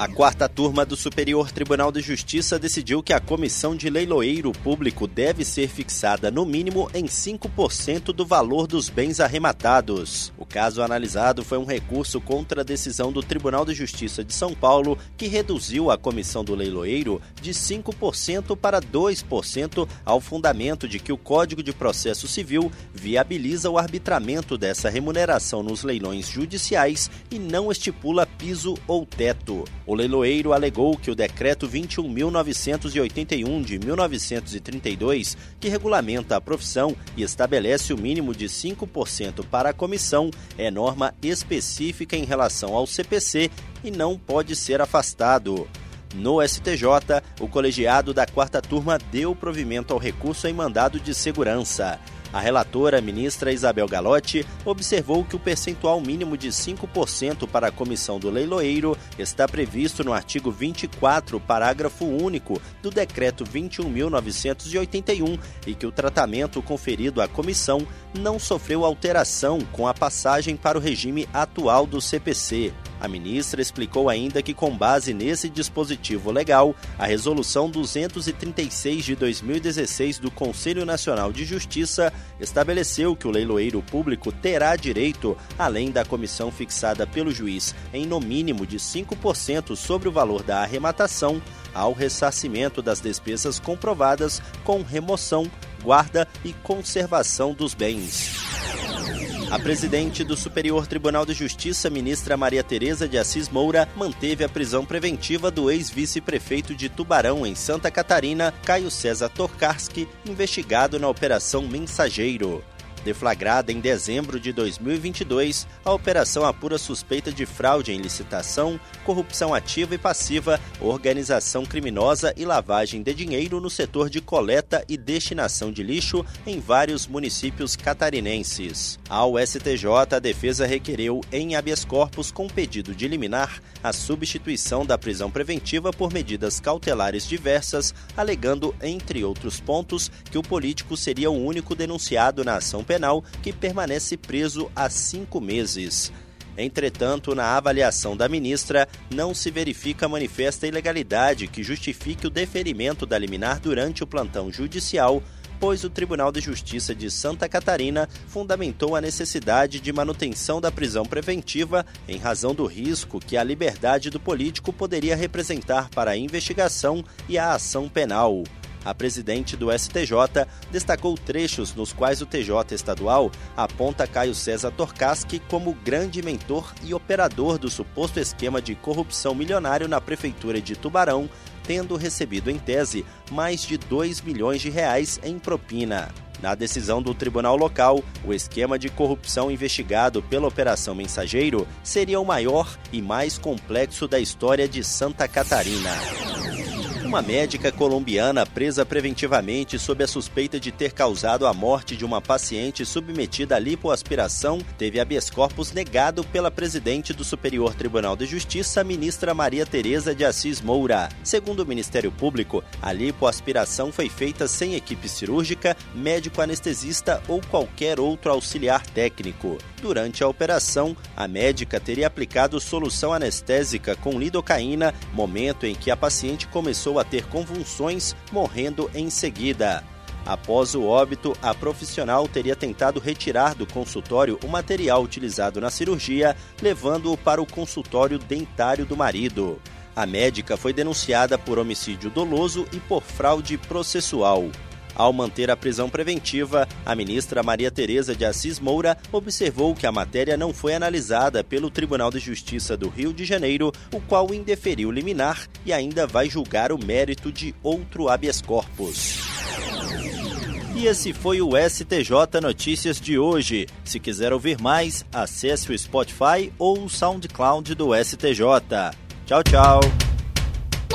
A quarta turma do Superior Tribunal de Justiça decidiu que a comissão de leiloeiro público deve ser fixada no mínimo em 5% do valor dos bens arrematados. O caso analisado foi um recurso contra a decisão do Tribunal de Justiça de São Paulo, que reduziu a comissão do leiloeiro de 5% para 2% ao fundamento de que o Código de Processo Civil viabiliza o arbitramento dessa remuneração nos leilões judiciais e não estipula piso ou teto. O leiloeiro alegou que o decreto 21.981 de 1932, que regulamenta a profissão e estabelece o mínimo de 5% para a comissão, é norma específica em relação ao CPC e não pode ser afastado. No STJ, o colegiado da quarta turma deu provimento ao recurso em mandado de segurança. A relatora, ministra Isabel Galotti, observou que o percentual mínimo de 5% para a comissão do leiloeiro está previsto no artigo 24, parágrafo único do decreto 21.981 e que o tratamento conferido à comissão não sofreu alteração com a passagem para o regime atual do CPC. A ministra explicou ainda que, com base nesse dispositivo legal, a Resolução 236 de 2016 do Conselho Nacional de Justiça estabeleceu que o leiloeiro público terá direito, além da comissão fixada pelo juiz em no mínimo de 5% sobre o valor da arrematação, ao ressarcimento das despesas comprovadas com remoção, guarda e conservação dos bens. A presidente do Superior Tribunal de Justiça, ministra Maria Tereza de Assis Moura, manteve a prisão preventiva do ex-vice-prefeito de Tubarão, em Santa Catarina, Caio César Tokarski, investigado na Operação Mensageiro. Deflagrada em dezembro de 2022, a operação apura suspeita de fraude em licitação, corrupção ativa e passiva, organização criminosa e lavagem de dinheiro no setor de coleta e destinação de lixo em vários municípios catarinenses. Ao STJ, a defesa requereu em habeas corpus com pedido de liminar a substituição da prisão preventiva por medidas cautelares diversas, alegando, entre outros pontos, que o político seria o único denunciado na ação penal que permanece preso há cinco meses. Entretanto, na avaliação da ministra, não se verifica manifesta ilegalidade que justifique o deferimento da liminar durante o plantão judicial, pois o Tribunal de Justiça de Santa Catarina fundamentou a necessidade de manutenção da prisão preventiva em razão do risco que a liberdade do político poderia representar para a investigação e a ação penal. A presidente do STJ destacou trechos nos quais o TJ estadual aponta Caio César Torcaski como grande mentor e operador do suposto esquema de corrupção milionário na prefeitura de Tubarão, tendo recebido em tese mais de 2 milhões de reais em propina. Na decisão do tribunal local, o esquema de corrupção investigado pela Operação Mensageiro seria o maior e mais complexo da história de Santa Catarina. Uma médica colombiana presa preventivamente sob a suspeita de ter causado a morte de uma paciente submetida à lipoaspiração teve habeas corpus negado pela presidente do Superior Tribunal de Justiça, ministra Maria Tereza de Assis Moura. Segundo o Ministério Público, a lipoaspiração foi feita sem equipe cirúrgica, médico anestesista ou qualquer outro auxiliar técnico. Durante a operação, a médica teria aplicado solução anestésica com lidocaína, momento em que a paciente começou a ter convulsões, morrendo em seguida. Após o óbito, a profissional teria tentado retirar do consultório o material utilizado na cirurgia, levando-o para o consultório dentário do marido. A médica foi denunciada por homicídio doloso e por fraude processual. Ao manter a prisão preventiva, a ministra Maria Tereza de Assis Moura observou que a matéria não foi analisada pelo Tribunal de Justiça do Rio de Janeiro, o qual indeferiu liminar e ainda vai julgar o mérito de outro habeas corpus. E esse foi o STJ Notícias de hoje. Se quiser ouvir mais, acesse o Spotify ou o SoundCloud do STJ. Tchau, tchau.